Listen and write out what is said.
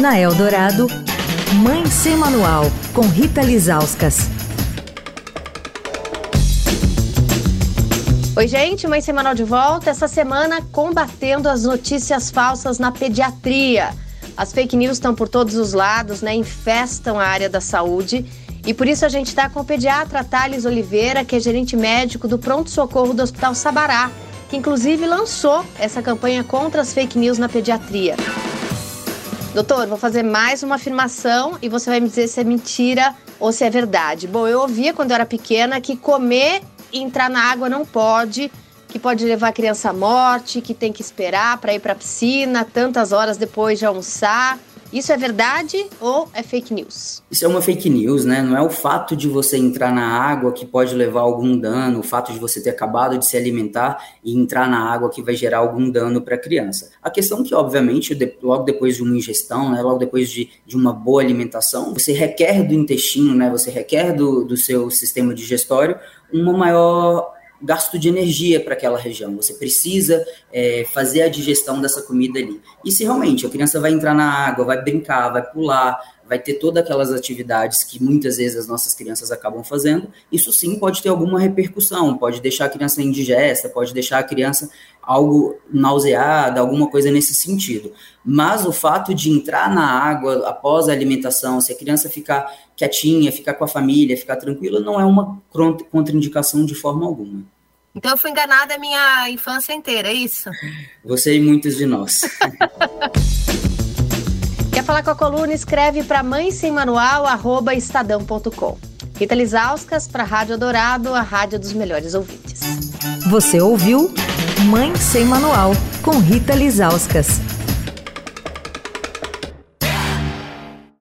Na Eldorado, Mãe Sem Manual, com Rita Lizauskas. Oi, gente, Mãe Semanal de volta. Essa semana combatendo as notícias falsas na pediatria. As fake news estão por todos os lados, né? Infestam a área da saúde. E por isso a gente está com o pediatra Thales Oliveira, que é gerente médico do pronto-socorro do Hospital Sabará, que inclusive lançou essa campanha contra as fake news na pediatria. Doutor, vou fazer mais uma afirmação e você vai me dizer se é mentira ou se é verdade. Bom, eu ouvia quando eu era pequena que comer e entrar na água não pode, que pode levar a criança à morte, que tem que esperar para ir para a piscina tantas horas depois de almoçar. Isso é verdade ou é fake news? Isso é uma fake news, né? Não é o fato de você entrar na água que pode levar algum dano, o fato de você ter acabado de se alimentar e entrar na água que vai gerar algum dano para a criança. A questão é que, obviamente, logo depois de uma ingestão, né, logo depois de, de uma boa alimentação, você requer do intestino, né, você requer do, do seu sistema digestório uma maior gasto de energia para aquela região. Você precisa é, fazer a digestão dessa comida ali. E se realmente a criança vai entrar na água, vai brincar, vai pular, vai ter todas aquelas atividades que muitas vezes as nossas crianças acabam fazendo, isso sim pode ter alguma repercussão, pode deixar a criança indigesta, pode deixar a criança algo nauseada, alguma coisa nesse sentido. Mas o fato de entrar na água após a alimentação, se a criança ficar quietinha, ficar com a família, ficar tranquila, não é uma contraindicação de forma alguma. Então eu fui enganada a minha infância inteira, é isso? Você e muitos de nós. Quer falar com a coluna? Escreve para mãe sem manual, arroba estadão.com. Rita Lisauskas para a Rádio Dourado, a rádio dos melhores ouvintes. Você ouviu Mãe Sem Manual, com Rita Lisauskas.